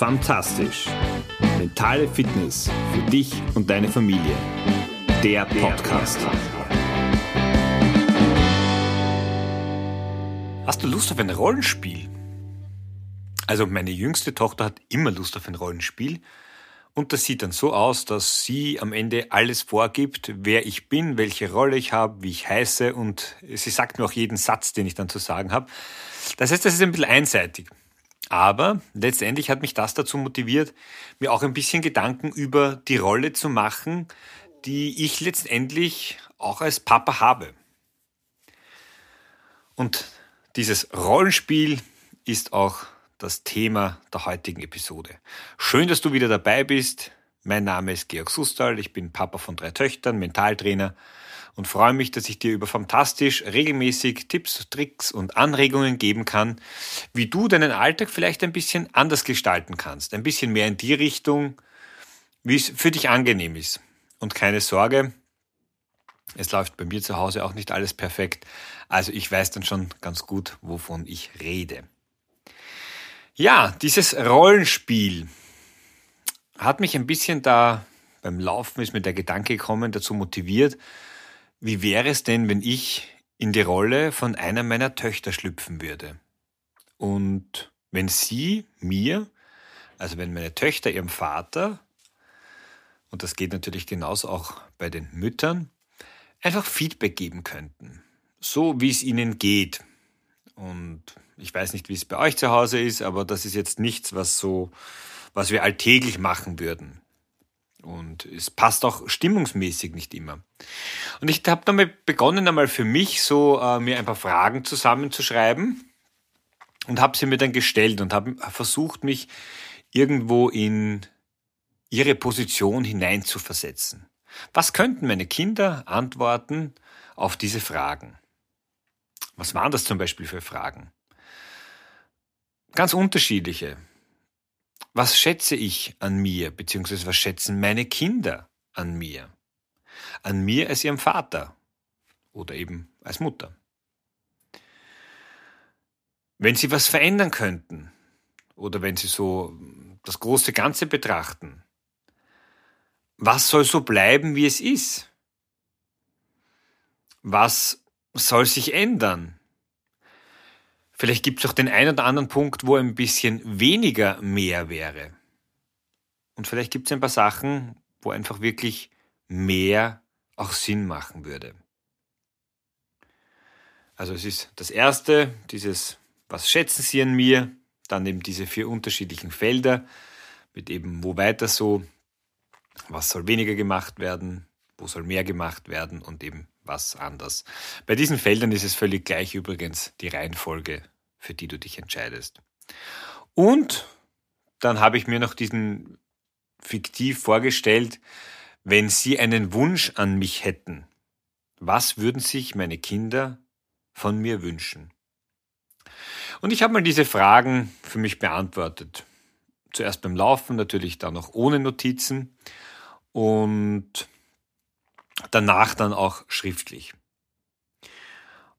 Fantastisch. Mentale Fitness für dich und deine Familie. Der Podcast. Hast du Lust auf ein Rollenspiel? Also meine jüngste Tochter hat immer Lust auf ein Rollenspiel. Und das sieht dann so aus, dass sie am Ende alles vorgibt, wer ich bin, welche Rolle ich habe, wie ich heiße und sie sagt mir auch jeden Satz, den ich dann zu sagen habe. Das heißt, das ist ein bisschen einseitig. Aber letztendlich hat mich das dazu motiviert, mir auch ein bisschen Gedanken über die Rolle zu machen, die ich letztendlich auch als Papa habe. Und dieses Rollenspiel ist auch das Thema der heutigen Episode. Schön, dass du wieder dabei bist. Mein Name ist Georg Sustal, ich bin Papa von drei Töchtern, Mentaltrainer und freue mich, dass ich dir über Fantastisch regelmäßig Tipps, Tricks und Anregungen geben kann, wie du deinen Alltag vielleicht ein bisschen anders gestalten kannst, ein bisschen mehr in die Richtung, wie es für dich angenehm ist. Und keine Sorge, es läuft bei mir zu Hause auch nicht alles perfekt, also ich weiß dann schon ganz gut, wovon ich rede. Ja, dieses Rollenspiel hat mich ein bisschen da beim Laufen ist mir der Gedanke gekommen, dazu motiviert, wie wäre es denn, wenn ich in die Rolle von einer meiner Töchter schlüpfen würde? Und wenn sie mir, also wenn meine Töchter ihrem Vater, und das geht natürlich genauso auch bei den Müttern, einfach Feedback geben könnten. So wie es ihnen geht. Und ich weiß nicht, wie es bei euch zu Hause ist, aber das ist jetzt nichts, was so, was wir alltäglich machen würden. Und es passt auch stimmungsmäßig nicht immer. Und ich habe damit begonnen, einmal für mich so äh, mir ein paar Fragen zusammenzuschreiben und habe sie mir dann gestellt und habe versucht, mich irgendwo in ihre Position hineinzuversetzen. Was könnten meine Kinder antworten auf diese Fragen? Was waren das zum Beispiel für Fragen? Ganz unterschiedliche. Was schätze ich an mir, beziehungsweise was schätzen meine Kinder an mir? An mir als ihrem Vater oder eben als Mutter. Wenn sie was verändern könnten oder wenn sie so das große Ganze betrachten, was soll so bleiben, wie es ist? Was soll sich ändern? Vielleicht gibt es auch den einen oder anderen Punkt, wo ein bisschen weniger mehr wäre. Und vielleicht gibt es ein paar Sachen, wo einfach wirklich mehr auch Sinn machen würde. Also es ist das erste, dieses, was schätzen Sie an mir? Dann eben diese vier unterschiedlichen Felder mit eben, wo weiter so, was soll weniger gemacht werden, wo soll mehr gemacht werden und eben was anders. Bei diesen Feldern ist es völlig gleich übrigens die Reihenfolge, für die du dich entscheidest. Und dann habe ich mir noch diesen fiktiv vorgestellt, wenn Sie einen Wunsch an mich hätten, was würden sich meine Kinder von mir wünschen? Und ich habe mal diese Fragen für mich beantwortet. Zuerst beim Laufen, natürlich dann noch ohne Notizen und danach dann auch schriftlich.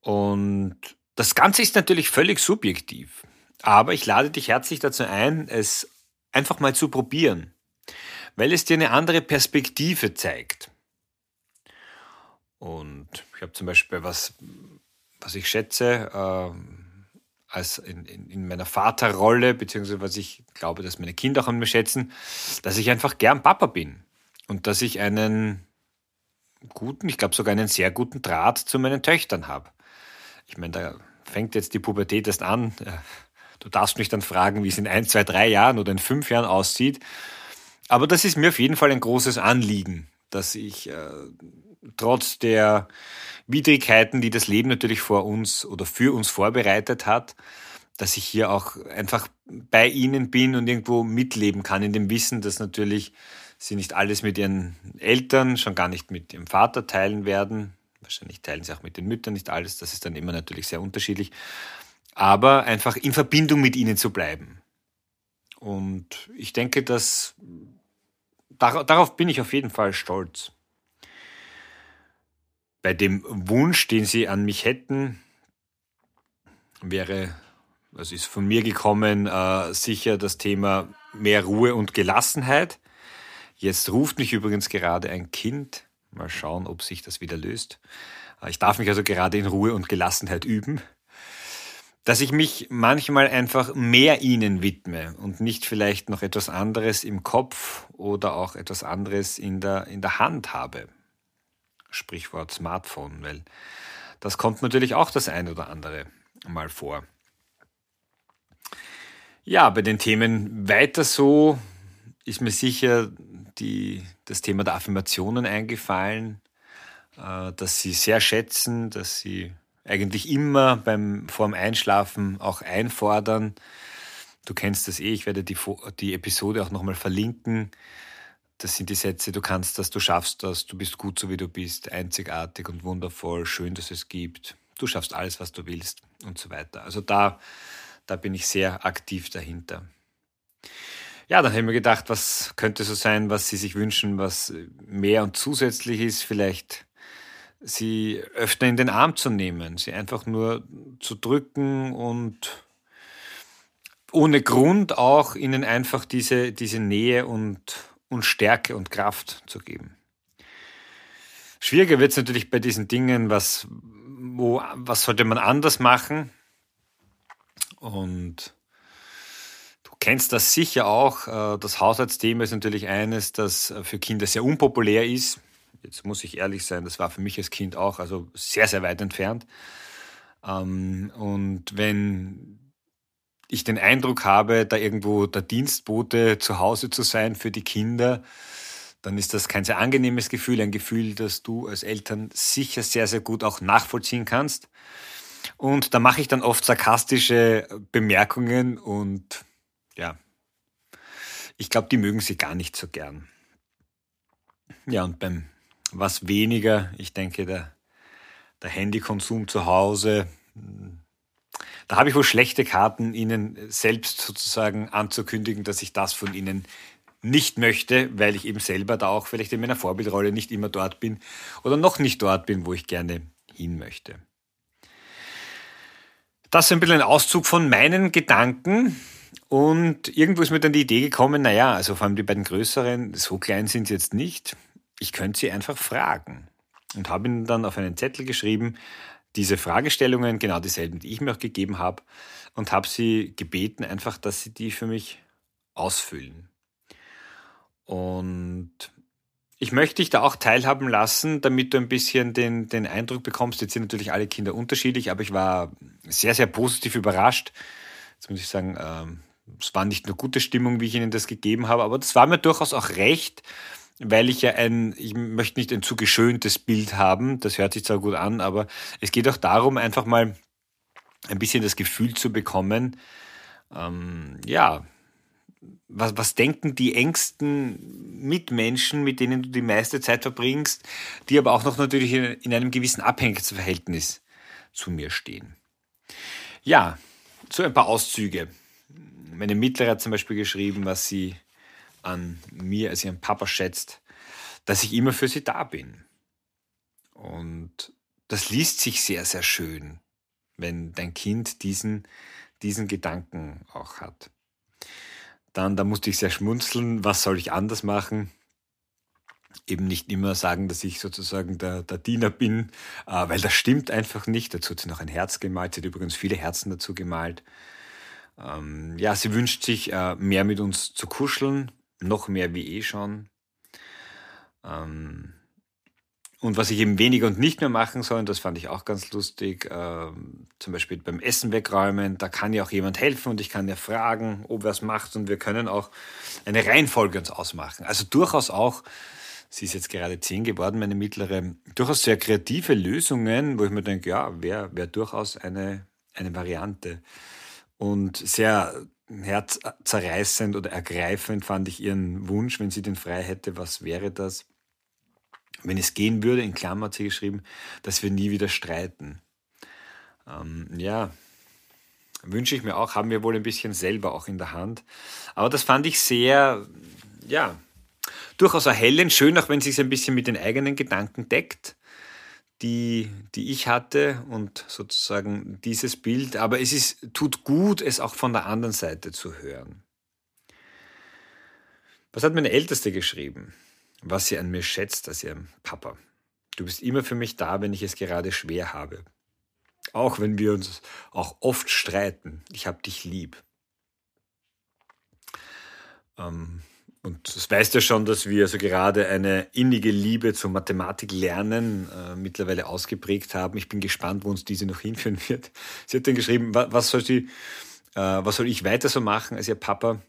Und das Ganze ist natürlich völlig subjektiv, aber ich lade dich herzlich dazu ein, es einfach mal zu probieren, weil es dir eine andere Perspektive zeigt. Und ich habe zum Beispiel was, was ich schätze, äh, als in, in, in meiner Vaterrolle, beziehungsweise was ich glaube, dass meine Kinder auch an mir schätzen, dass ich einfach gern Papa bin und dass ich einen guten, ich glaube sogar einen sehr guten Draht zu meinen Töchtern habe. Ich meine, da fängt jetzt die Pubertät erst an. Du darfst mich dann fragen, wie es in ein, zwei, drei Jahren oder in fünf Jahren aussieht. Aber das ist mir auf jeden Fall ein großes Anliegen, dass ich äh, trotz der Widrigkeiten, die das Leben natürlich vor uns oder für uns vorbereitet hat, dass ich hier auch einfach bei ihnen bin und irgendwo mitleben kann, in dem Wissen, dass natürlich sie nicht alles mit ihren Eltern, schon gar nicht mit ihrem Vater teilen werden. Wahrscheinlich teilen sie auch mit den Müttern nicht alles, das ist dann immer natürlich sehr unterschiedlich. Aber einfach in Verbindung mit ihnen zu bleiben. Und ich denke, dass darauf bin ich auf jeden Fall stolz. Bei dem Wunsch, den sie an mich hätten, wäre es ist von mir gekommen, äh, sicher das Thema mehr Ruhe und Gelassenheit. Jetzt ruft mich übrigens gerade ein Kind. Mal schauen, ob sich das wieder löst. Äh, ich darf mich also gerade in Ruhe und Gelassenheit üben. Dass ich mich manchmal einfach mehr ihnen widme und nicht vielleicht noch etwas anderes im Kopf oder auch etwas anderes in der, in der Hand habe. Sprichwort Smartphone, weil das kommt natürlich auch das ein oder andere mal vor. Ja, bei den Themen weiter so ist mir sicher die, das Thema der Affirmationen eingefallen, äh, dass sie sehr schätzen, dass sie eigentlich immer beim vorm Einschlafen auch einfordern. Du kennst das eh, ich werde die, die Episode auch nochmal verlinken. Das sind die Sätze, du kannst das, du schaffst das, du bist gut so wie du bist, einzigartig und wundervoll, schön, dass es gibt, du schaffst alles, was du willst und so weiter. Also da da bin ich sehr aktiv dahinter. Ja, dann habe ich mir gedacht, was könnte so sein, was Sie sich wünschen, was mehr und zusätzlich ist, vielleicht Sie öfter in den Arm zu nehmen, Sie einfach nur zu drücken und ohne Grund auch Ihnen einfach diese, diese Nähe und, und Stärke und Kraft zu geben. Schwieriger wird es natürlich bei diesen Dingen, was, wo, was sollte man anders machen? Und kennst das sicher auch. Äh, das Haushaltsthema ist natürlich eines, das für Kinder sehr unpopulär ist. Jetzt muss ich ehrlich sein, das war für mich als Kind auch, also sehr, sehr weit entfernt. Ähm, und wenn ich den Eindruck habe, da irgendwo der Dienstbote zu Hause zu sein für die Kinder, dann ist das kein sehr angenehmes Gefühl, ein Gefühl, das du als Eltern sicher sehr, sehr gut auch nachvollziehen kannst. Und da mache ich dann oft sarkastische Bemerkungen und ja, ich glaube, die mögen sie gar nicht so gern. Ja, und beim was weniger, ich denke, der, der Handykonsum zu Hause, da habe ich wohl schlechte Karten, Ihnen selbst sozusagen anzukündigen, dass ich das von Ihnen nicht möchte, weil ich eben selber da auch vielleicht in meiner Vorbildrolle nicht immer dort bin oder noch nicht dort bin, wo ich gerne hin möchte. Das ist ein bisschen ein Auszug von meinen Gedanken. Und irgendwo ist mir dann die Idee gekommen, naja, also vor allem die beiden größeren, so klein sind sie jetzt nicht. Ich könnte sie einfach fragen. Und habe ihnen dann auf einen Zettel geschrieben, diese Fragestellungen, genau dieselben, die ich mir auch gegeben habe, und habe sie gebeten, einfach, dass sie die für mich ausfüllen. Und ich möchte dich da auch teilhaben lassen, damit du ein bisschen den, den Eindruck bekommst. Jetzt sind natürlich alle Kinder unterschiedlich, aber ich war sehr, sehr positiv überrascht. Jetzt muss ich sagen, ähm, es war nicht nur gute Stimmung, wie ich ihnen das gegeben habe, aber das war mir durchaus auch recht, weil ich ja ein, ich möchte nicht ein zu geschöntes Bild haben, das hört sich zwar gut an, aber es geht auch darum, einfach mal ein bisschen das Gefühl zu bekommen, ähm, ja, was, was denken die engsten Mitmenschen, mit denen du die meiste Zeit verbringst, die aber auch noch natürlich in, in einem gewissen Abhängigkeitsverhältnis zu mir stehen. Ja, so ein paar Auszüge. Meine Mittlere hat zum Beispiel geschrieben, was sie an mir als ihren Papa schätzt, dass ich immer für sie da bin. Und das liest sich sehr, sehr schön, wenn dein Kind diesen, diesen Gedanken auch hat. Dann, da musste ich sehr schmunzeln, was soll ich anders machen? Eben nicht immer sagen, dass ich sozusagen der, der Diener bin, äh, weil das stimmt einfach nicht. Dazu hat sie noch ein Herz gemalt, sie hat übrigens viele Herzen dazu gemalt. Ähm, ja, sie wünscht sich äh, mehr mit uns zu kuscheln, noch mehr wie eh schon. Ähm, und was ich eben weniger und nicht mehr machen soll, das fand ich auch ganz lustig, äh, zum Beispiel beim Essen wegräumen, da kann ja auch jemand helfen und ich kann ja fragen, ob er es macht und wir können auch eine Reihenfolge uns ausmachen. Also durchaus auch, sie ist jetzt gerade zehn geworden, meine mittlere, durchaus sehr kreative Lösungen, wo ich mir denke, ja, wäre wär durchaus eine, eine Variante. Und sehr herzzerreißend oder ergreifend fand ich ihren Wunsch, wenn sie den frei hätte, was wäre das? wenn es gehen würde, in Klammer hat sie geschrieben, dass wir nie wieder streiten. Ähm, ja, wünsche ich mir auch, haben wir wohl ein bisschen selber auch in der Hand. Aber das fand ich sehr, ja, durchaus erhellend, schön, auch wenn es sich ein bisschen mit den eigenen Gedanken deckt, die, die ich hatte und sozusagen dieses Bild. Aber es ist, tut gut, es auch von der anderen Seite zu hören. Was hat meine Älteste geschrieben? Was sie an mir schätzt als ihrem Papa. Du bist immer für mich da, wenn ich es gerade schwer habe. Auch wenn wir uns auch oft streiten. Ich hab dich lieb. Ähm, und das weißt ja schon, dass wir also gerade eine innige Liebe zur Mathematik lernen, äh, mittlerweile ausgeprägt haben. Ich bin gespannt, wo uns diese noch hinführen wird. Sie hat dann geschrieben, was, was soll sie, äh, was soll ich weiter so machen als ihr Papa?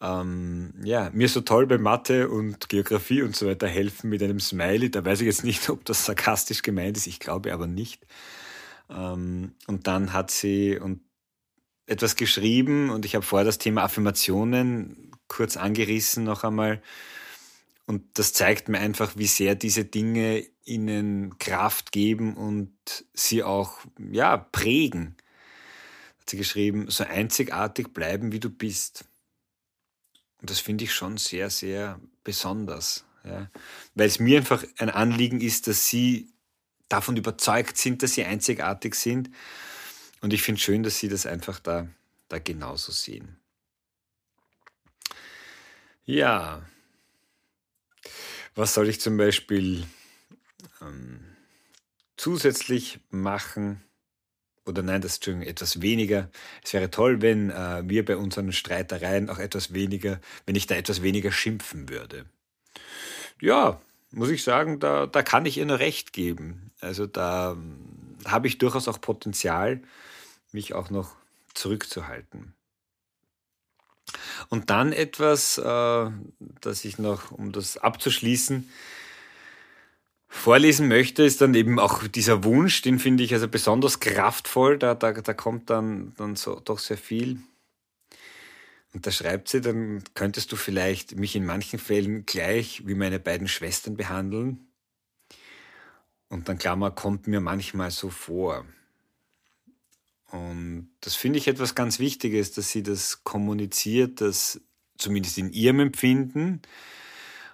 Ähm, ja, mir so toll bei Mathe und Geografie und so weiter helfen mit einem Smiley. Da weiß ich jetzt nicht, ob das sarkastisch gemeint ist. Ich glaube aber nicht. Ähm, und dann hat sie und etwas geschrieben und ich habe vorher das Thema Affirmationen kurz angerissen noch einmal. Und das zeigt mir einfach, wie sehr diese Dinge ihnen Kraft geben und sie auch, ja, prägen. Hat sie geschrieben, so einzigartig bleiben, wie du bist. Und das finde ich schon sehr, sehr besonders. Ja. Weil es mir einfach ein Anliegen ist, dass sie davon überzeugt sind, dass sie einzigartig sind. Und ich finde schön, dass sie das einfach da, da genauso sehen. Ja. Was soll ich zum Beispiel ähm, zusätzlich machen? Oder nein, das ist schon etwas weniger. Es wäre toll, wenn äh, wir bei unseren Streitereien auch etwas weniger, wenn ich da etwas weniger schimpfen würde. Ja, muss ich sagen, da, da kann ich ihr nur recht geben. Also da ähm, habe ich durchaus auch Potenzial, mich auch noch zurückzuhalten. Und dann etwas, äh, das ich noch, um das abzuschließen, vorlesen möchte, ist dann eben auch dieser Wunsch, den finde ich also besonders kraftvoll, da, da, da kommt dann, dann so doch sehr viel. Und da schreibt sie, dann könntest du vielleicht mich in manchen Fällen gleich wie meine beiden Schwestern behandeln. Und dann Klammer kommt mir manchmal so vor. Und das finde ich etwas ganz Wichtiges, dass sie das kommuniziert, dass zumindest in ihrem Empfinden,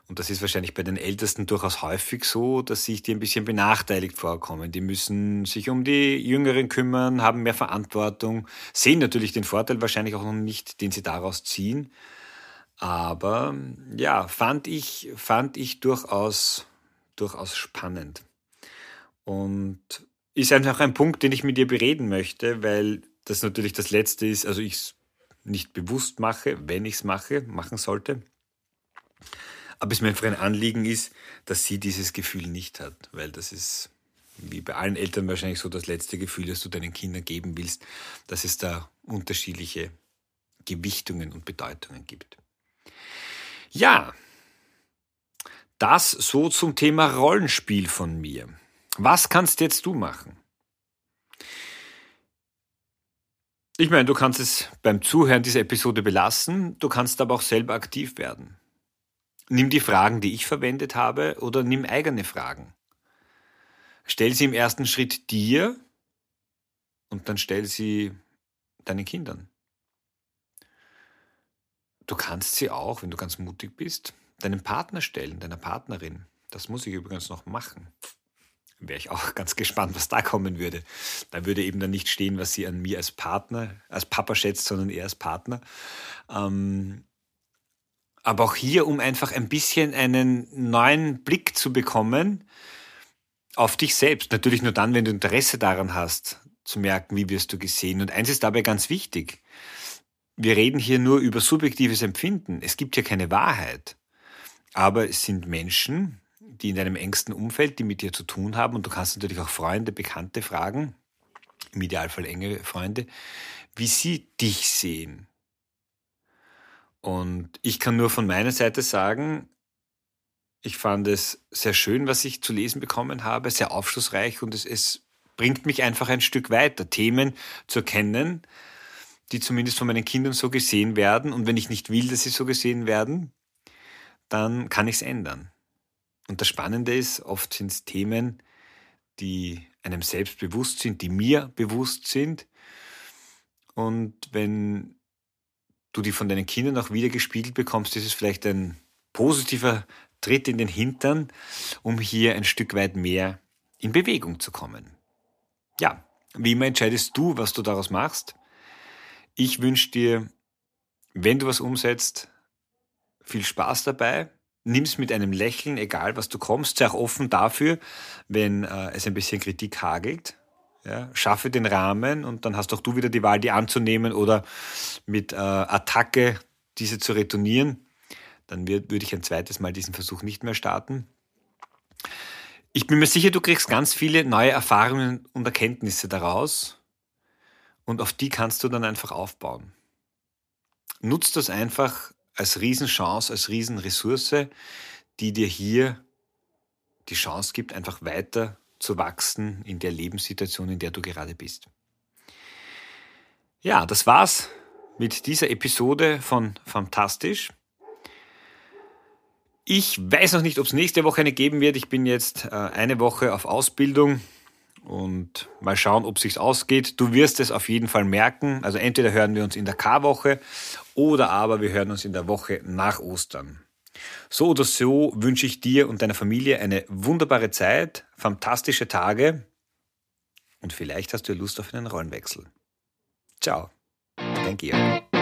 und das ist wahrscheinlich bei den Ältesten durchaus häufig so, dass sich die ein bisschen benachteiligt vorkommen. Die müssen sich um die Jüngeren kümmern, haben mehr Verantwortung, sehen natürlich den Vorteil wahrscheinlich auch noch nicht, den sie daraus ziehen. Aber ja, fand ich, fand ich durchaus, durchaus spannend. Und ist einfach ein Punkt, den ich mit dir bereden möchte, weil das natürlich das Letzte ist, also ich es nicht bewusst mache, wenn ich es mache, machen sollte. Aber es mir einfach ein Anliegen ist, dass sie dieses Gefühl nicht hat, weil das ist wie bei allen Eltern wahrscheinlich so das letzte Gefühl, das du deinen Kindern geben willst, dass es da unterschiedliche Gewichtungen und Bedeutungen gibt. Ja, das so zum Thema Rollenspiel von mir. Was kannst jetzt du machen? Ich meine, du kannst es beim Zuhören dieser Episode belassen, du kannst aber auch selber aktiv werden. Nimm die Fragen, die ich verwendet habe, oder nimm eigene Fragen. Stell sie im ersten Schritt dir und dann stell sie deinen Kindern. Du kannst sie auch, wenn du ganz mutig bist, deinem Partner stellen, deiner Partnerin. Das muss ich übrigens noch machen wäre ich auch ganz gespannt, was da kommen würde. Da würde eben dann nicht stehen, was sie an mir als Partner, als Papa schätzt, sondern eher als Partner. Ähm, aber auch hier, um einfach ein bisschen einen neuen Blick zu bekommen auf dich selbst. Natürlich nur dann, wenn du Interesse daran hast, zu merken, wie wirst du gesehen. Und eins ist dabei ganz wichtig. Wir reden hier nur über subjektives Empfinden. Es gibt hier keine Wahrheit. Aber es sind Menschen, die in deinem engsten Umfeld, die mit dir zu tun haben, und du kannst natürlich auch Freunde, Bekannte fragen, im Idealfall enge Freunde, wie sie dich sehen. Und ich kann nur von meiner Seite sagen, ich fand es sehr schön, was ich zu lesen bekommen habe, sehr aufschlussreich und es, es bringt mich einfach ein Stück weiter, Themen zu erkennen, die zumindest von meinen Kindern so gesehen werden. Und wenn ich nicht will, dass sie so gesehen werden, dann kann ich es ändern. Und das Spannende ist, oft sind es Themen, die einem selbst bewusst sind, die mir bewusst sind. Und wenn du die von deinen Kindern auch wieder gespiegelt bekommst, ist es vielleicht ein positiver Tritt in den Hintern, um hier ein Stück weit mehr in Bewegung zu kommen. Ja, wie immer entscheidest du, was du daraus machst. Ich wünsche dir, wenn du was umsetzt, viel Spaß dabei. Nimm's mit einem Lächeln, egal was du kommst. Sei auch offen dafür, wenn äh, es ein bisschen Kritik hagelt. Ja, schaffe den Rahmen und dann hast auch du wieder die Wahl, die anzunehmen oder mit äh, Attacke diese zu retournieren. Dann würde ich ein zweites Mal diesen Versuch nicht mehr starten. Ich bin mir sicher, du kriegst ganz viele neue Erfahrungen und Erkenntnisse daraus und auf die kannst du dann einfach aufbauen. Nutzt das einfach als Riesenchance, als Riesenressource, die dir hier die Chance gibt, einfach weiter zu wachsen in der Lebenssituation, in der du gerade bist. Ja, das war's mit dieser Episode von Fantastisch. Ich weiß noch nicht, ob es nächste Woche eine geben wird. Ich bin jetzt äh, eine Woche auf Ausbildung und mal schauen, ob sich's ausgeht. Du wirst es auf jeden Fall merken. Also entweder hören wir uns in der K-Woche oder aber wir hören uns in der Woche nach Ostern. So oder so wünsche ich dir und deiner Familie eine wunderbare Zeit, fantastische Tage und vielleicht hast du Lust auf einen Rollenwechsel. Ciao, dein Georg.